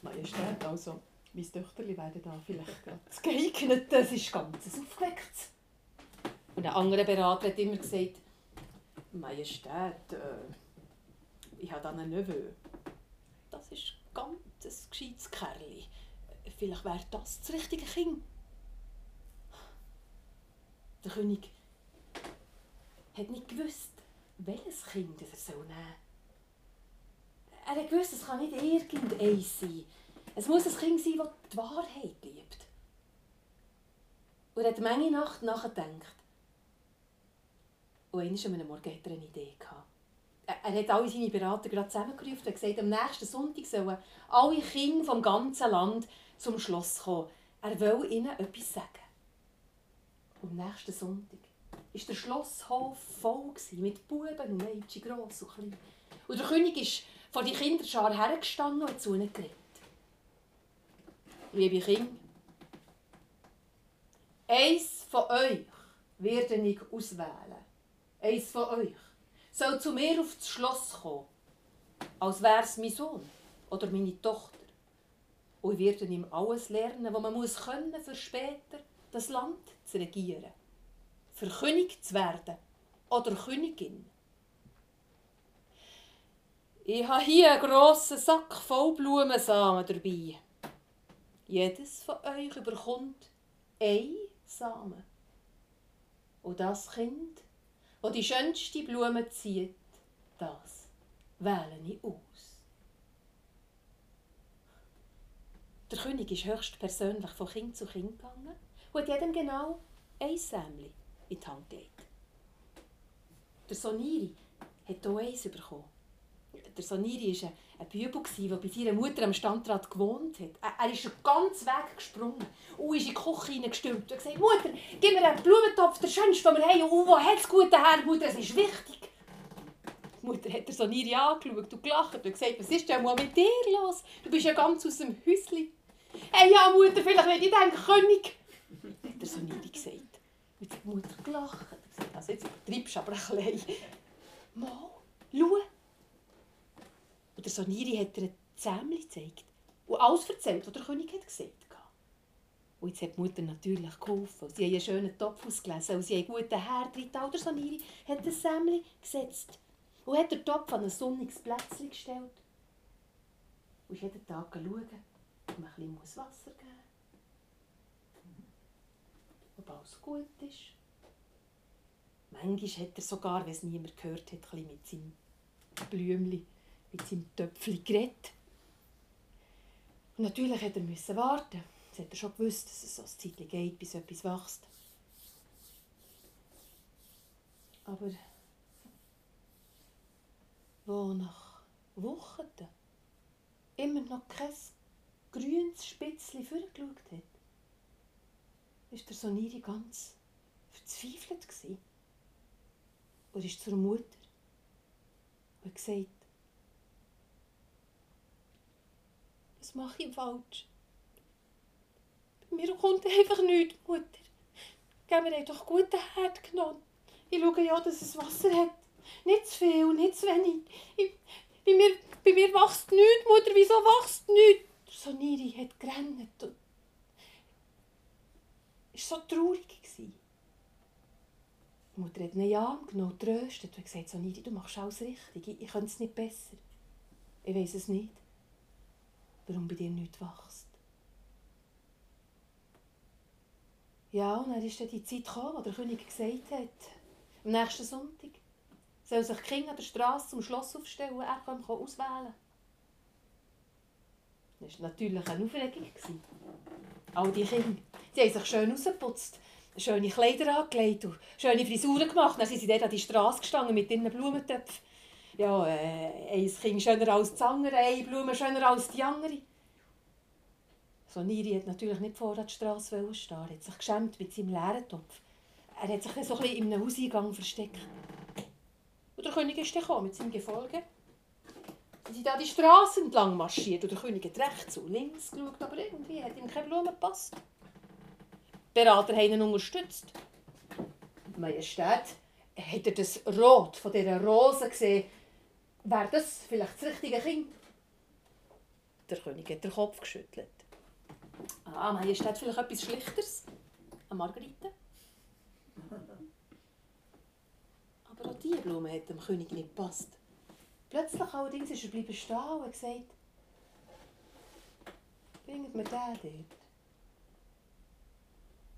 Majestät, also, mein Töchterli werden da vielleicht gerade geeignet, das ist ganz ein aufgewecktes. Und ein anderer Berater hat immer gesagt, Majestät, äh, ich habe da einen Neveu. Das ist ganz ein gescheites Kerli. Vielleicht wäre das das richtige Kind. Der König hat nicht gewusst, welches Kind er soll nehmen. Er hat gewusst, es kann nicht irgendeins sein. Es muss ein Kind sein, das die Wahrheit liebt. Und er hat manche Nacht nachgedacht. Und eines am Morgen hatte er eine Idee. Gehabt. Er hat alle seine Berater gerade zusammengerufen und gesagt, am nächsten Sonntag sollen alle Kinder vom ganzen Land zum Schloss kommen. Er will ihnen etwas sagen. Am nächsten Sonntag war der Schlosshof voll mit Buben und Mädchen, gross und klein. Und der König ist vor die Kinderschar hergestanden und hat zu ihnen geredet. Liebe Kinder, eins von euch werde ich auswählen. Eins von euch soll zu mir auf das Schloss kommen, als wäre es mein Sohn oder meine Tochter. Und ich werde ihm alles lernen, was man muss können, für später das Land zu regieren. Für König zu werden oder Königin. Ich habe hier einen grossen Sack voll Blumensamen dabei. Jedes von euch überkommt ein Samen. Und das Kind wo die schönste Blume zieht, das wähle ich aus. Der König ist höchstpersönlich von Kind zu Kind gegangen und hat jedem genau ein Sämli in die Hand gelegt. Der Soniri hat hier eins bekommen. Der Soniri war ein Bübel, der bei seiner Mutter am Standrat gewohnt hat. Er ist ganz weggesprungen und ist in die Küche hineingestürmt und gesagt, Mutter, gib mir einen Blumentopf, der schönste, den wir haben. Und wo hat es gut her, Mutter, es ist wichtig. Die Mutter hat so Niri angeschaut und gelacht und gesagt, was ist denn mal mit dir los? Du bist ja ganz aus dem Häuschen. Hey, ja, Mutter, vielleicht will ich denken, König. Hat der Soniri gesagt. Und die Mutter gelacht und gesagt, also jetzt übertreibst du aber ein bisschen. Mal, schau. Und der Soniri hat ihr ein Zähmchen gezeigt. und alles erzählt, was der König hat gesagt hat. Und jetzt hat die Mutter natürlich geholfen. Sie haben einen schönen Topf ausgelesen und sie haben einen guten Herd drin. Die Altersaniri hat ein Sämmchen gesetzt und hat den Topf an ein sonniges Plätzchen gestellt. Und ist jeden Tag schauen, ob man ein bisschen Wasser geben muss. Ob alles gut ist. Manchmal hat er sogar, wenn es niemand gehört hat, ein mit seinem Blümchen, mit seinem Töpfchen geredet. Und natürlich musste er müssen warten. Jetzt hat er schon gewusst, dass es so ein Zeit geht, bis etwas wächst. Aber wo nach Wochen immer noch kein grünes Spitzchen vorgeschaut hat, war der Soniri ganz verzweifelt. Und ist zur Mutter und hat gesagt, was mache ich falsch? Bei mir kommt einfach nichts, Mutter. Gib mir doch guten Herd genommen. Ich schaue ja, dass es Wasser hat. Nicht zu viel, nicht zu wenig. Ich, bei, mir, bei mir wächst nichts, Mutter. Wieso wächst nichts? Soniri hat gerannt und war so traurig. Die Mutter hat ihn Arm genommen, tröstet und gesagt, Soniri, du machst alles richtig. Ich, ich könnte es nicht besser. Ich weiß es nicht, warum bei dir nichts wächst. Ja, und dann ist dann die Zeit gekommen, wo der König gesagt hat, am nächsten Sonntag soll sich die Kinder an der Straße zum Schloss aufstellen und er kann auswählen. Das war natürlich eine Aufregung. All die Kinder, sie haben sich schön rausgeputzt, schöne Kleider angelegt und schöne Frisuren gemacht. Dann sind sie dort an die Straße gestanden mit ihren Blumentöpfen. Ja, äh, ein Kind schöner als das andere, eine Blume schöner als die andere. So Niri hat natürlich nicht vor der Straße stehen. Er hat sich geschämt mit seinem leeren Topf. Er hat sich dann so ein bisschen in einem Hauseingang versteckt. Und der König ist dann mit seinem Gefolge. Sie sind da die Straße entlang marschiert und der König hat rechts und links geschaut, aber irgendwie hat ihm keine Blume gepasst. Die Berater haben ihn unterstützt. Majestät, hat er das Rot von dieser Rose gesehen? Wäre das vielleicht das richtige Kind? Der König hat den Kopf geschüttelt. Ah, Majestät, vielleicht etwas Schlichteres? Eine Margarite? Aber auch diese Blume hat dem König nicht gepasst. Plötzlich allerdings ist er bleiben stehen und hat gesagt, bringt mir den dort.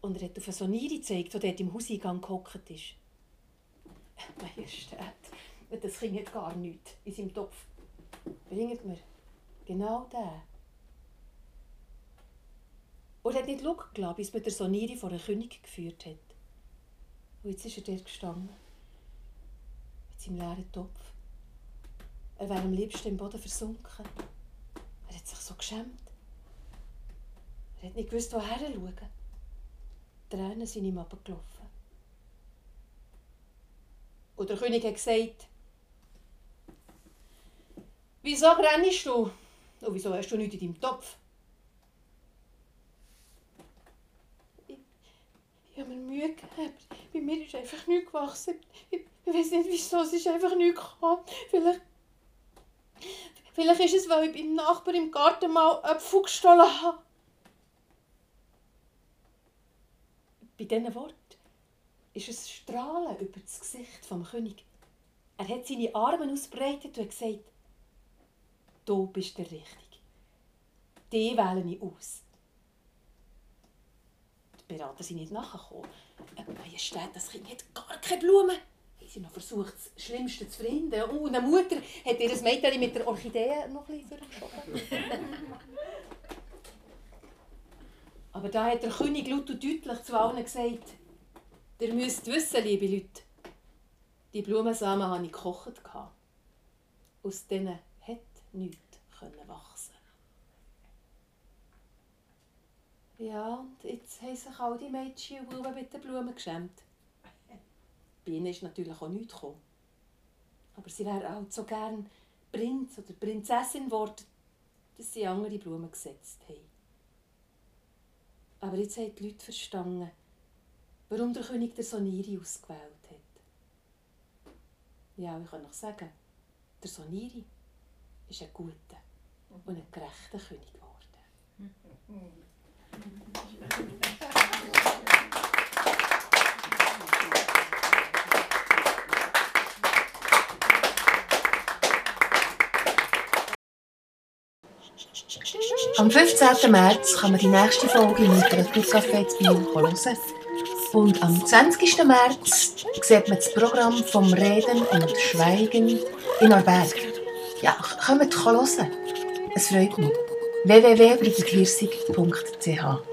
Und er hat auf eine Sonire gezeigt, die dort im Hauseingang gehockt ist. Majestät, das Kind hat gar nichts in seinem Topf. Bringt mir genau den. Und er hat nicht schauen gelassen, bis man der Sonire vor den König geführt hat. Und jetzt ist er dort gestanden. Mit seinem leeren Topf. Er wäre am liebsten im Boden versunken. Er hat sich so geschämt. Er hat nicht gewusst, woher schauen. Die Tränen sind ihm abgelaufen. Und der König hat gesagt, wieso rennst du? Und wieso hast du nichts in deinem Topf? Ich, ich habe mir Mühe gehabt. Bei mir ist einfach nichts gewachsen. Ich, ich weiß nicht, wieso, es ist einfach nichts gekommen. Vielleicht Vielleicht ist es, weil ich beim Nachbar im Garten mal Äpfel gestohlen habe. Bei diesen Worten ist ein Strahlen über das Gesicht des König. Er hat seine Arme ausbreitet und gesagt, du bist der Richtige. Die wähle ich aus. Die Berater sind nicht nachgekommen. Majestät, das Kind hat gar keine Blumen sie noch versucht, das Schlimmste zu verhindern. Und eine Mutter hat ihr Mädchen mit der Orchidee noch ein bisschen. Aber da hat der König laut und deutlich zu allen gesagt, ihr müsst wissen, liebe Leute, die Blumensamen habe ich gekocht. Aus denen nichts wachsen Ja, und jetzt haben sich all die Mädchen und Buben mit den Blumen geschämt. Bei ihnen ist natürlich auch nichts gekommen. Aber sie wäre auch so gern Prinz oder Prinzessin geworden, dass sie andere Blumen gesetzt haben. Aber jetzt haben die Leute verstanden, warum der König der Soniri ausgewählt hat. Ja, ich kann noch sagen, der Soniri ist ein guter und ein gerechter König geworden. Am 15. März kann man die nächste Folge im Literaturcafé zu Biel hören. Und am 20. März sieht man das Programm vom Reden und Schweigen in Arberg. Ja, kommt hören. Es freut mich. www.brigithersig.ch